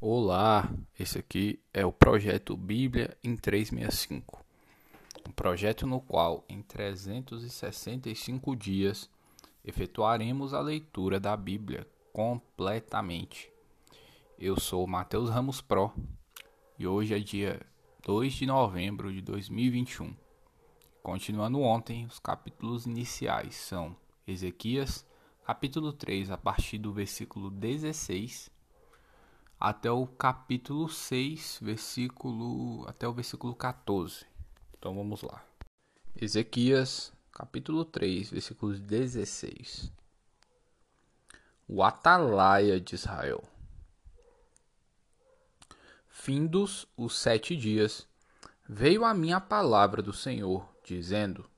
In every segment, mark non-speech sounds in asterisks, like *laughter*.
Olá, esse aqui é o projeto Bíblia em 365. Um projeto no qual, em 365 dias, efetuaremos a leitura da Bíblia completamente. Eu sou Mateus Ramos Pro e hoje é dia 2 de novembro de 2021. Continuando ontem, os capítulos iniciais são Ezequias, capítulo 3, a partir do versículo 16 até o capítulo 6, versículo até o versículo 14. Então vamos lá. Ezequias, capítulo 3, versículos 16. O atalaia de Israel. Findos os sete dias, veio a mim a palavra do Senhor, dizendo: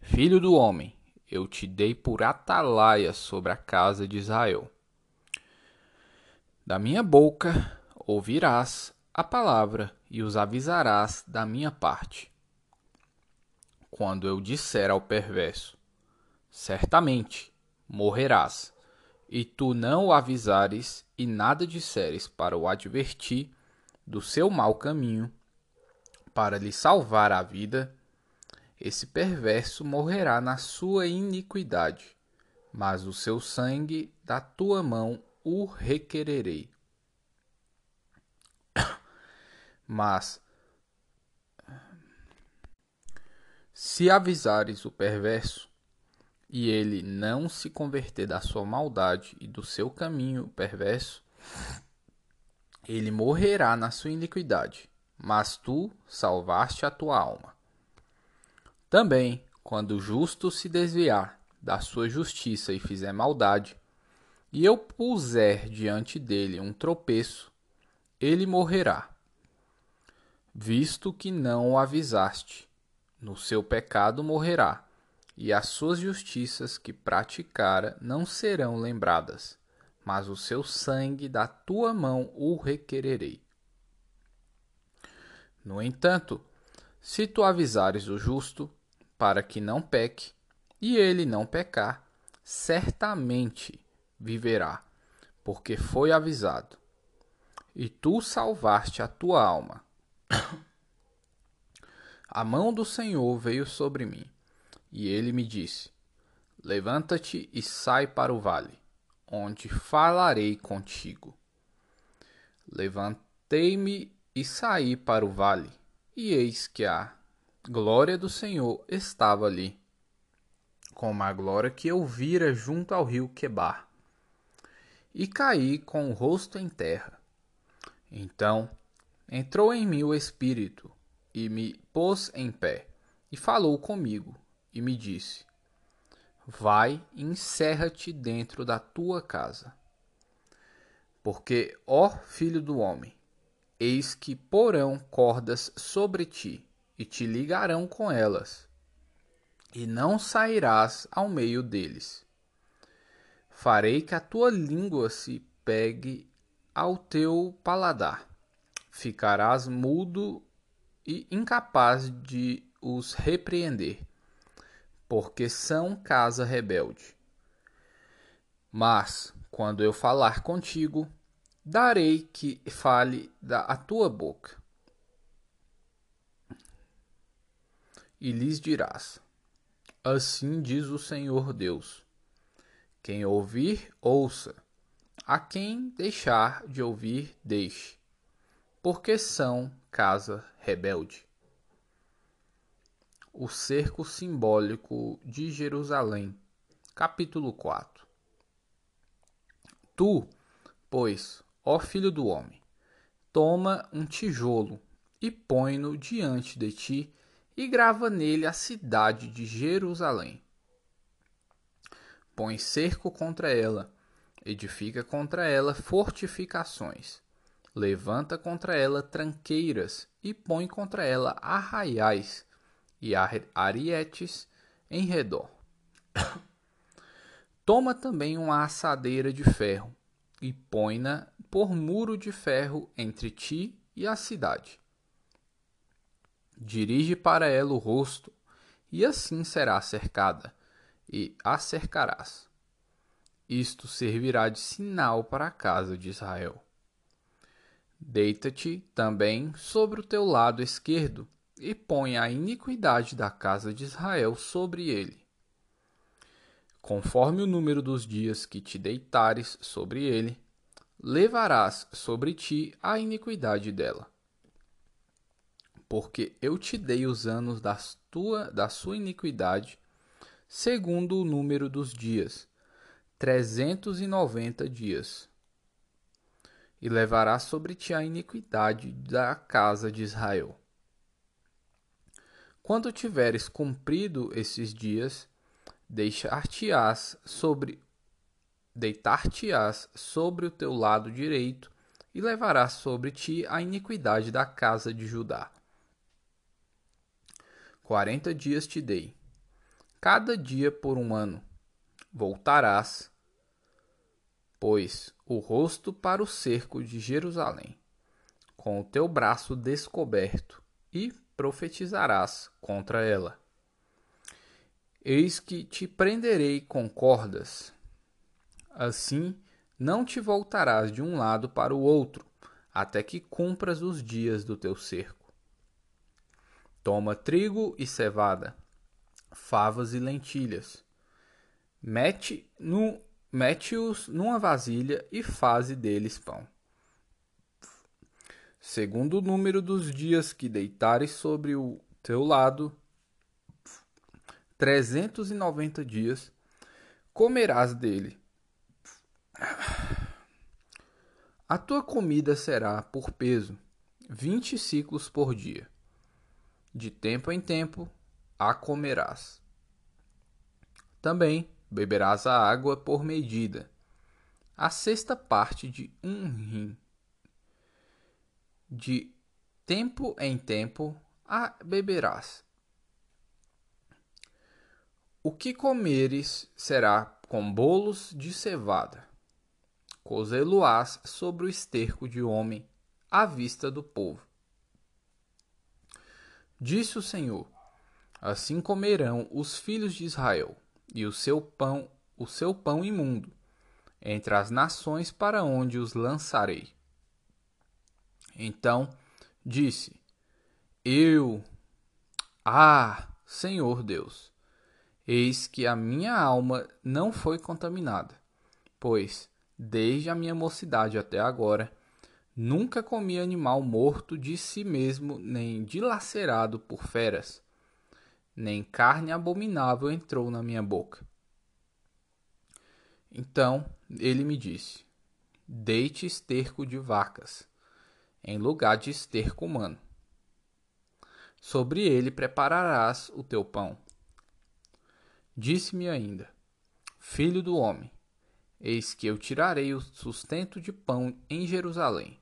Filho do homem, eu te dei por atalaia sobre a casa de Israel. Da minha boca ouvirás a palavra e os avisarás da minha parte. Quando eu disser ao perverso: Certamente morrerás, e tu não o avisares e nada disseres para o advertir do seu mau caminho, para lhe salvar a vida, esse perverso morrerá na sua iniquidade, mas o seu sangue da tua mão o requererei. Mas se avisares o perverso, e ele não se converter da sua maldade e do seu caminho perverso, ele morrerá na sua iniquidade, mas tu salvaste a tua alma. Também, quando o justo se desviar da sua justiça e fizer maldade, e eu puser diante dele um tropeço, ele morrerá, visto que não o avisaste. No seu pecado morrerá, e as suas justiças que praticara não serão lembradas, mas o seu sangue da tua mão o requererei. No entanto, se tu avisares o justo, para que não peque, e ele não pecar, certamente viverá, porque foi avisado. E tu salvaste a tua alma. *coughs* A mão do Senhor veio sobre mim, e ele me disse: Levanta-te e sai para o vale, onde falarei contigo. Levantei-me e saí para o vale, e eis que a glória do Senhor estava ali, como a glória que eu vira junto ao rio Quebar e caí com o rosto em terra. Então entrou em mim o Espírito e me pôs em pé e falou comigo e me disse: Vai e encerra-te dentro da tua casa. Porque, ó filho do homem, eis que porão cordas sobre ti e te ligarão com elas, e não sairás ao meio deles Farei que a tua língua se pegue ao teu paladar. Ficarás mudo e incapaz de os repreender, porque são casa rebelde. Mas, quando eu falar contigo, darei que fale da tua boca. E lhes dirás: Assim diz o Senhor Deus quem ouvir, ouça. A quem deixar de ouvir, deixe. Porque são casa rebelde. O cerco simbólico de Jerusalém. Capítulo 4 Tu, pois, ó filho do homem, toma um tijolo e põe-no diante de ti e grava nele a cidade de Jerusalém põe cerco contra ela, edifica contra ela fortificações, levanta contra ela tranqueiras e põe contra ela arraiais e arietes em redor. *coughs* Toma também uma assadeira de ferro e põe-na por muro de ferro entre ti e a cidade. Dirige para ela o rosto, e assim será cercada e a cercarás. Isto servirá de sinal para a casa de Israel. Deita-te também sobre o teu lado esquerdo, e põe a iniquidade da casa de Israel sobre ele. Conforme o número dos dias que te deitares sobre ele, levarás sobre ti a iniquidade dela. Porque eu te dei os anos da, tua, da sua iniquidade, segundo o número dos dias, trezentos e noventa dias. E levarás sobre ti a iniquidade da casa de Israel. Quando tiveres cumprido esses dias, deixar-te-ás sobre deitar-te-ás sobre o teu lado direito e levarás sobre ti a iniquidade da casa de Judá. Quarenta dias te dei, cada dia por um ano. Voltarás, pois, o rosto para o cerco de Jerusalém, com o teu braço descoberto, e profetizarás contra ela. Eis que te prenderei com cordas. Assim, não te voltarás de um lado para o outro, até que cumpras os dias do teu cerco. Toma trigo e cevada, favas e lentilhas. Mete no mete-os numa vasilha e faze deles pão. Segundo o número dos dias que deitares sobre o teu lado, trezentos e noventa dias, comerás dele. A tua comida será por peso, vinte ciclos por dia. De tempo em tempo a comerás. Também beberás a água por medida, a sexta parte de um rim. De tempo em tempo a beberás. O que comeres será com bolos de cevada. Cozê-lo-ás sobre o esterco de homem, à vista do povo. Disse o Senhor: Assim comerão os filhos de Israel, e o seu pão, o seu pão imundo, entre as nações para onde os lançarei. Então disse: Eu, ah, Senhor Deus, Eis que a minha alma não foi contaminada, pois, desde a minha mocidade até agora, nunca comi animal morto de si mesmo, nem dilacerado por feras, nem carne abominável entrou na minha boca. Então ele me disse: Deite esterco de vacas, em lugar de esterco humano. Sobre ele prepararás o teu pão Disse-me ainda: Filho do homem, eis que eu tirarei o sustento de pão em Jerusalém.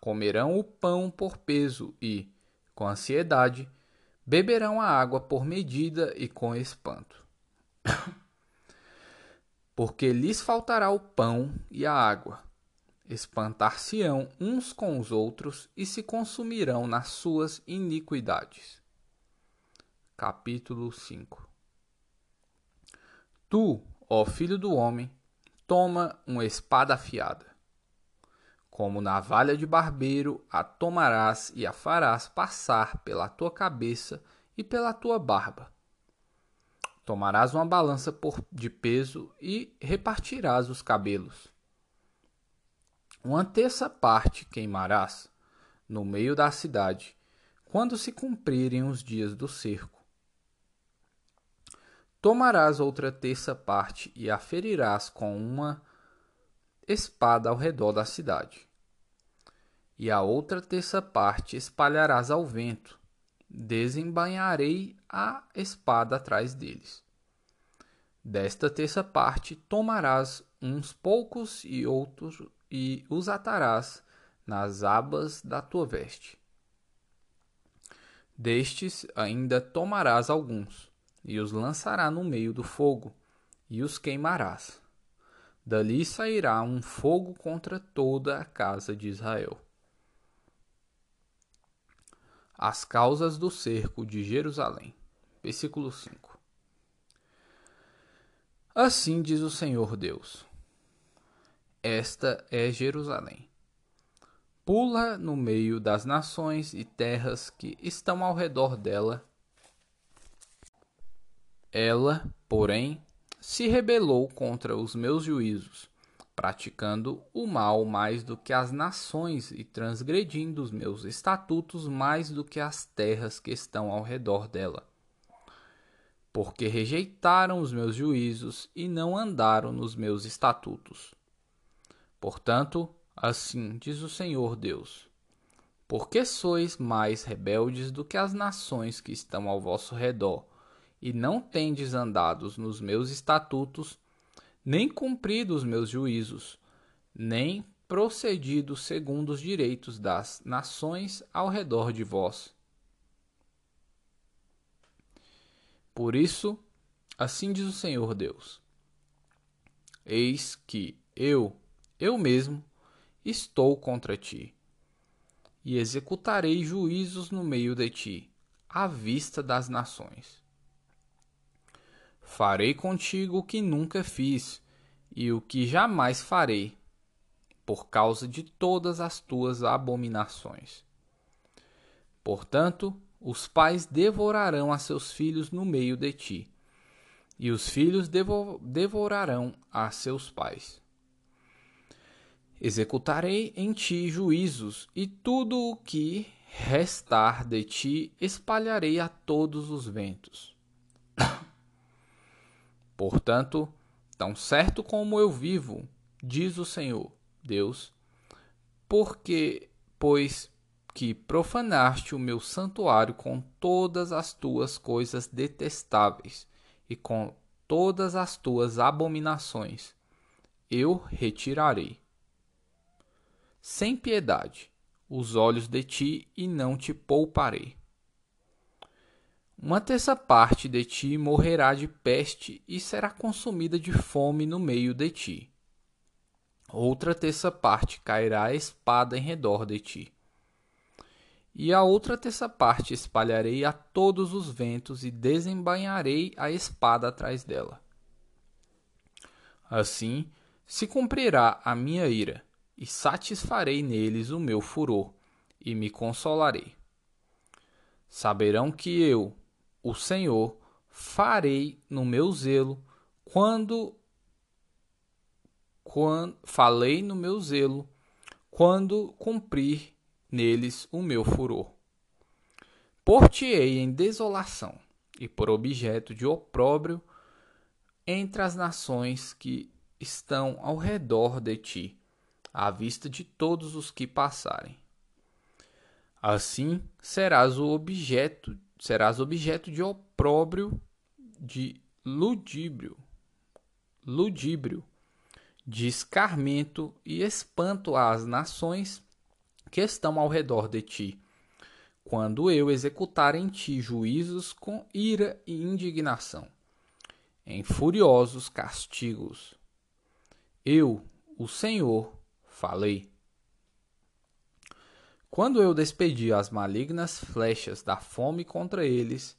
Comerão o pão por peso e, com ansiedade, beberão a água por medida e com espanto. *coughs* Porque lhes faltará o pão e a água. Espantar-se-ão uns com os outros e se consumirão nas suas iniquidades. Capítulo 5 Tu, ó filho do homem, toma uma espada afiada. Como navalha de barbeiro, a tomarás e a farás passar pela tua cabeça e pela tua barba. Tomarás uma balança de peso e repartirás os cabelos. Uma terça parte queimarás no meio da cidade, quando se cumprirem os dias do cerco Tomarás outra terça parte e a ferirás com uma espada ao redor da cidade. E a outra terça parte espalharás ao vento. Desembainharei a espada atrás deles. Desta terça parte tomarás uns poucos e outros e os atarás nas abas da tua veste. Destes ainda tomarás alguns e os lançará no meio do fogo, e os queimarás. Dali sairá um fogo contra toda a casa de Israel. As causas do cerco de Jerusalém. Versículo 5. Assim diz o Senhor Deus: Esta é Jerusalém. pula no meio das nações e terras que estão ao redor dela. Ela, porém, se rebelou contra os meus juízos, praticando o mal mais do que as nações e transgredindo os meus estatutos mais do que as terras que estão ao redor dela. Porque rejeitaram os meus juízos e não andaram nos meus estatutos. Portanto, Assim diz o Senhor Deus: Porque sois mais rebeldes do que as nações que estão ao vosso redor, e não tendes andado nos meus estatutos, nem cumprido os meus juízos, nem procedido segundo os direitos das nações ao redor de vós. Por isso, assim diz o Senhor Deus: Eis que eu, eu mesmo, estou contra ti. E executarei juízos no meio de ti, à vista das nações. Farei contigo o que nunca fiz, e o que jamais farei, por causa de todas as tuas abominações. Portanto, os pais devorarão a seus filhos no meio de ti, e os filhos devorarão a seus pais. Executarei em ti juízos, e tudo o que restar de ti espalharei a todos os ventos. Portanto, tão certo como eu vivo, diz o Senhor, Deus, porque, pois que profanaste o meu santuário com todas as tuas coisas detestáveis e com todas as tuas abominações, eu retirarei sem piedade, os olhos de ti e não te pouparei. Uma terça parte de ti morrerá de peste e será consumida de fome no meio de ti. Outra terça parte cairá a espada em redor de ti. E a outra terça parte espalharei a todos os ventos e desembainharei a espada atrás dela. Assim se cumprirá a minha ira e satisfarei neles o meu furor, e me consolarei. Saberão que eu, o Senhor, farei no meu zelo, quando, quando falei no meu zelo, quando cumprir neles o meu furor. Por-te-ei em desolação e por objeto de opróbrio entre as nações que estão ao redor de ti à vista de todos os que passarem. Assim serás o objeto, serás objeto de opróbrio, de ludíbrio, ludíbrio, de escarmento e espanto às nações que estão ao redor de ti, quando eu executar em ti juízos com ira e indignação, em furiosos castigos. Eu, o Senhor, falei. Quando eu despedi as malignas flechas da fome contra eles,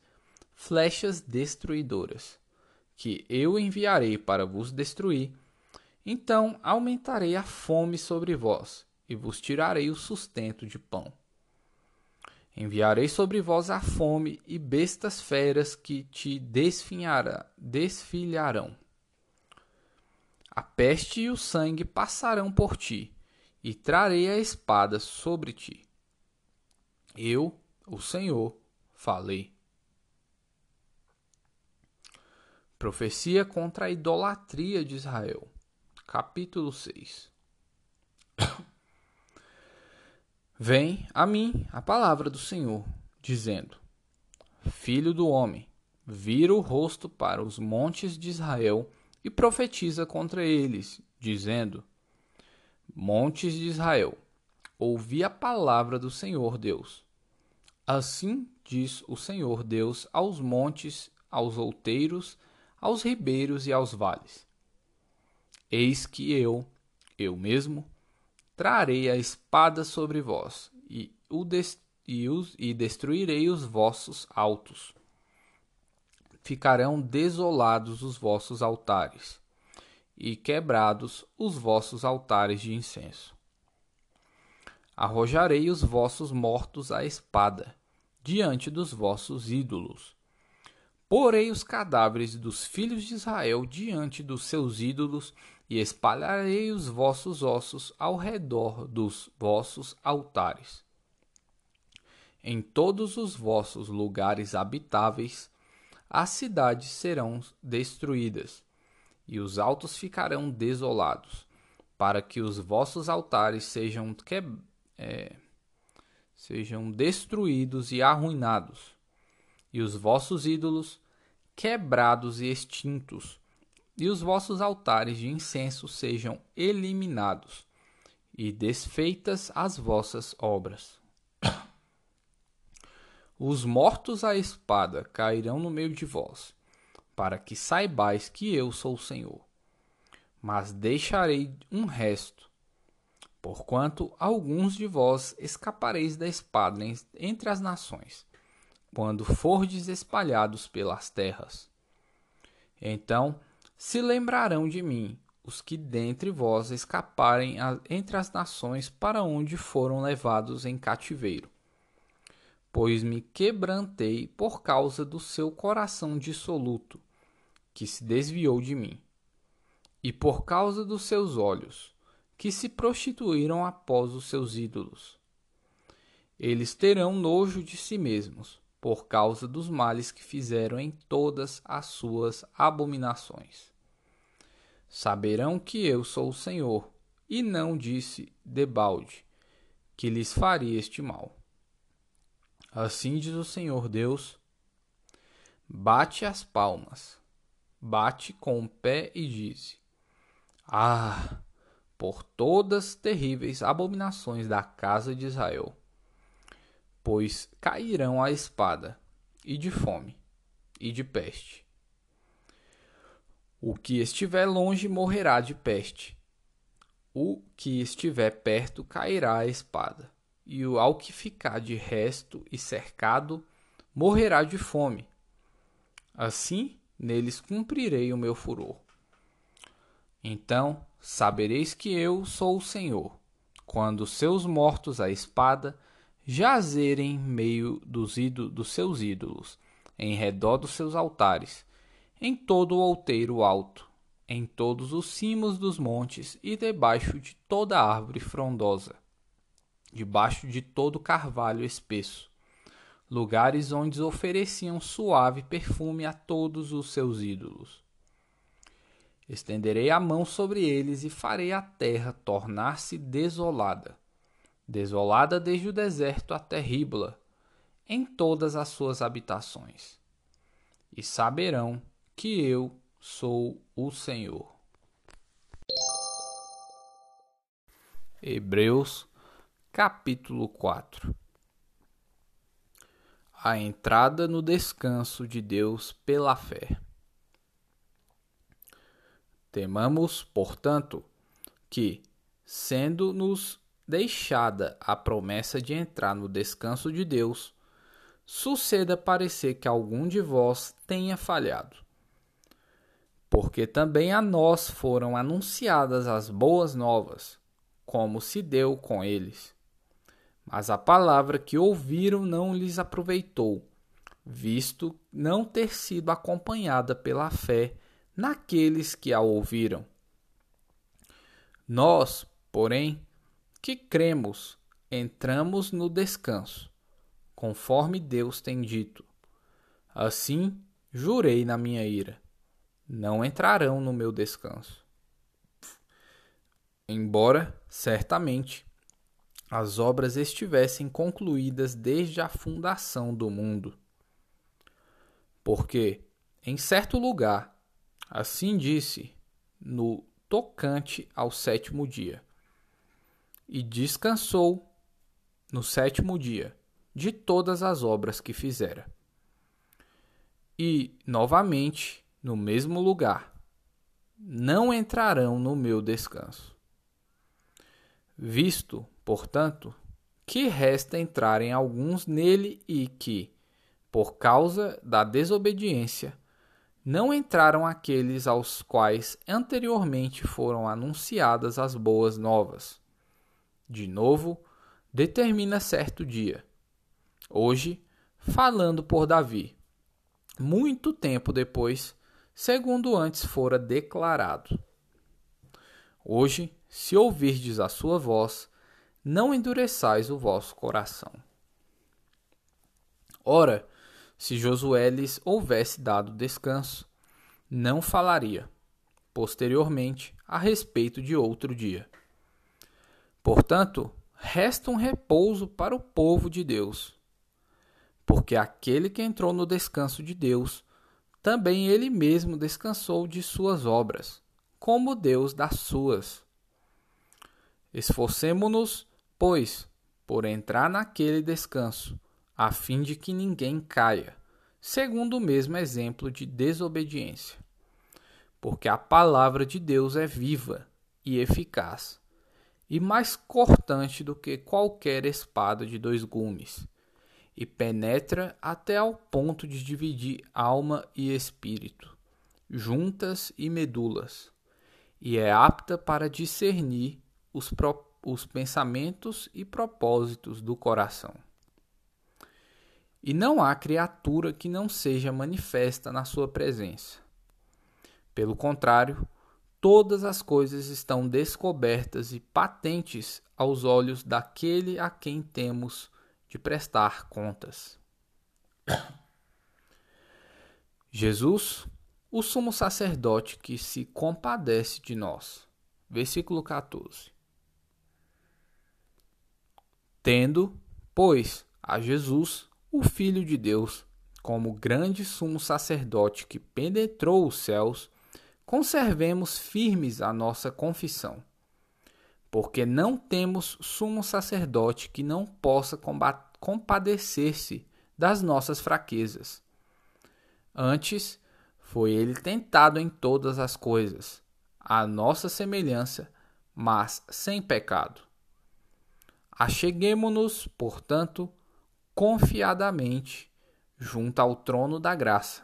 flechas destruidoras, que eu enviarei para vos destruir, então aumentarei a fome sobre vós, e vos tirarei o sustento de pão. Enviarei sobre vós a fome e bestas feras que te desfilharão. A peste e o sangue passarão por ti, e trarei a espada sobre ti. Eu, o Senhor, falei. Profecia contra a idolatria de Israel. Capítulo 6 *coughs* Vem a mim a palavra do Senhor, dizendo: Filho do homem, vira o rosto para os montes de Israel e profetiza contra eles, dizendo: Montes de Israel, ouvi a palavra do Senhor Deus. Assim diz o Senhor Deus aos montes, aos outeiros, aos ribeiros e aos vales: Eis que eu, eu mesmo, trarei a espada sobre vós, e, o e, os, e destruirei os vossos altos. Ficarão desolados os vossos altares, e quebrados os vossos altares de incenso. arrojarei os vossos mortos à espada, diante dos vossos ídolos. Porei os cadáveres dos filhos de Israel diante dos seus ídolos, e espalharei os vossos ossos ao redor dos vossos altares. Em todos os vossos lugares habitáveis, as cidades serão destruídas, e os altos ficarão desolados, para que os vossos altares sejam, que, é, sejam destruídos e arruinados, e os vossos ídolos quebrados e extintos, e os vossos altares de incenso sejam eliminados, e desfeitas as vossas obras. *coughs* Os mortos à espada cairão no meio de vós, para que saibais que eu sou o Senhor. Mas deixarei um resto, porquanto alguns de vós escapareis da espada entre as nações, quando fordes espalhados pelas terras. Então se lembrarão de mim os que dentre vós escaparem entre as nações para onde foram levados em cativeiro pois me quebrantei por causa do seu coração dissoluto, que se desviou de mim, e por causa dos seus olhos, que se prostituíram após os seus ídolos. Eles terão nojo de si mesmos, por causa dos males que fizeram em todas as suas abominações. Saberão que eu sou o Senhor, e não disse debalde, que lhes faria este mal. Assim diz o Senhor Deus: Bate as palmas, bate com o pé e diz: Ah, por todas terríveis abominações da casa de Israel, pois cairão a espada, e de fome, e de peste. O que estiver longe morrerá de peste, o que estiver perto cairá a espada e o ao que ficar de resto e cercado morrerá de fome. Assim neles cumprirei o meu furor. Então sabereis que eu sou o Senhor, quando seus mortos à espada jazerem em meio dos, dos seus ídolos, em redor dos seus altares, em todo o outeiro alto, em todos os cimos dos montes e debaixo de toda árvore frondosa debaixo de todo carvalho espesso, lugares onde ofereciam suave perfume a todos os seus ídolos. Estenderei a mão sobre eles e farei a terra tornar-se desolada, desolada desde o deserto até Ribla, em todas as suas habitações. E saberão que eu sou o Senhor. Hebreus Capítulo 4 A entrada no descanso de Deus pela fé. Temamos, portanto, que, sendo-nos deixada a promessa de entrar no descanso de Deus, suceda parecer que algum de vós tenha falhado. Porque também a nós foram anunciadas as boas novas, como se deu com eles mas a palavra que ouviram não lhes aproveitou, visto não ter sido acompanhada pela fé naqueles que a ouviram. Nós, porém, que cremos, entramos no descanso, conforme Deus tem dito. Assim, jurei na minha ira: não entrarão no meu descanso. Embora, certamente, as obras estivessem concluídas desde a fundação do mundo. Porque, em certo lugar, assim disse no tocante ao sétimo dia, e descansou no sétimo dia de todas as obras que fizera. E, novamente, no mesmo lugar, não entrarão no meu descanso. Visto portanto, que resta entrarem alguns nele e que, por causa da desobediência, não entraram aqueles aos quais anteriormente foram anunciadas as boas novas. De novo, determina certo dia. Hoje, falando por Davi, muito tempo depois, segundo antes fora declarado. Hoje, se ouvirdes a sua voz, não endureçais o vosso coração. Ora, se Josué lhes houvesse dado descanso, não falaria, posteriormente, a respeito de outro dia. Portanto, resta um repouso para o povo de Deus. Porque aquele que entrou no descanso de Deus, também ele mesmo descansou de suas obras, como Deus das suas. Esforcemo-nos, pois, por entrar naquele descanso, a fim de que ninguém caia, segundo o mesmo exemplo de desobediência. Porque a palavra de Deus é viva e eficaz, e mais cortante do que qualquer espada de dois gumes, e penetra até ao ponto de dividir alma e espírito, juntas e medulas, e é apta para discernir os, os pensamentos e propósitos do coração. E não há criatura que não seja manifesta na sua presença. Pelo contrário, todas as coisas estão descobertas e patentes aos olhos daquele a quem temos de prestar contas. *coughs* Jesus, o sumo sacerdote que se compadece de nós. Versículo 14 tendo, pois, a Jesus, o Filho de Deus, como grande sumo sacerdote que penetrou os céus, conservemos firmes a nossa confissão. Porque não temos sumo sacerdote que não possa compadecer-se das nossas fraquezas. Antes, foi ele tentado em todas as coisas, à nossa semelhança, mas sem pecado. Acheguemo-nos, portanto, confiadamente junto ao trono da graça,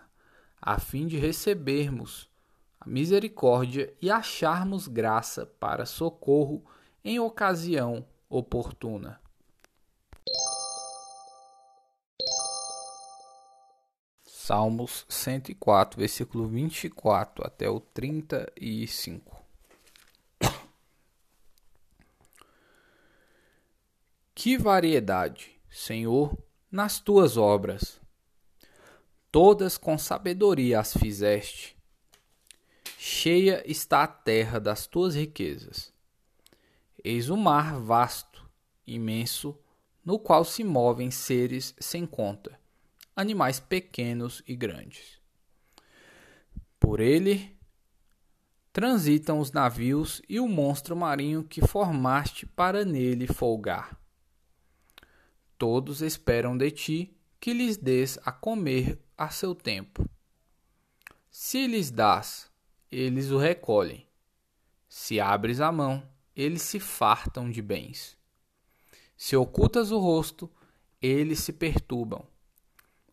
a fim de recebermos a misericórdia e acharmos graça para socorro em ocasião oportuna. Salmos 104, versículo 24 até o 35. Que variedade, Senhor, nas tuas obras! Todas com sabedoria as fizeste. Cheia está a terra das tuas riquezas. Eis o mar vasto, imenso, no qual se movem seres sem conta, animais pequenos e grandes. Por ele transitam os navios e o monstro marinho que formaste para nele folgar. Todos esperam de ti que lhes des a comer a seu tempo. Se lhes dás, eles o recolhem. Se abres a mão, eles se fartam de bens. Se ocultas o rosto, eles se perturbam.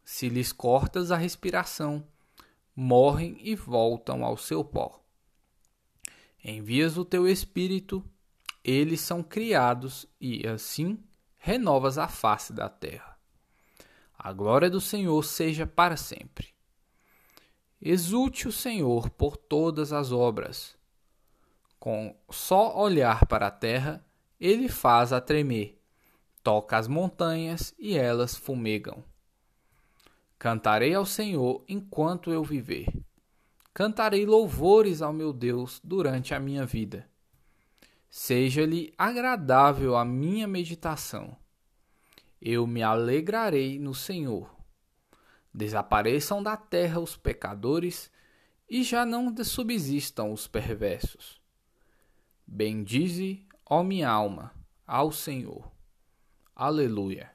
Se lhes cortas a respiração, morrem e voltam ao seu pó. Envias o teu espírito, eles são criados e assim renovas a face da terra. A glória do Senhor seja para sempre. Exulte o Senhor por todas as obras. Com só olhar para a terra, ele faz a tremer, toca as montanhas e elas fumegam. Cantarei ao Senhor enquanto eu viver. Cantarei louvores ao meu Deus durante a minha vida seja-lhe agradável a minha meditação. Eu me alegrarei no Senhor. Desapareçam da terra os pecadores e já não subsistam os perversos. Bendize, ó minha alma, ao Senhor. Aleluia.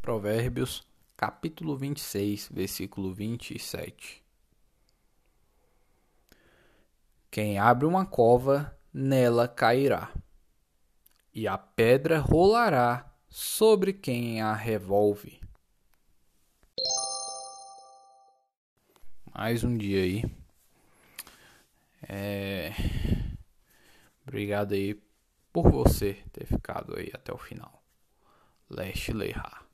Provérbios, capítulo 26, versículo 27. Quem abre uma cova, nela cairá, e a pedra rolará sobre quem a revolve. Mais um dia aí. É Obrigado aí por você ter ficado aí até o final. Leste Leihar.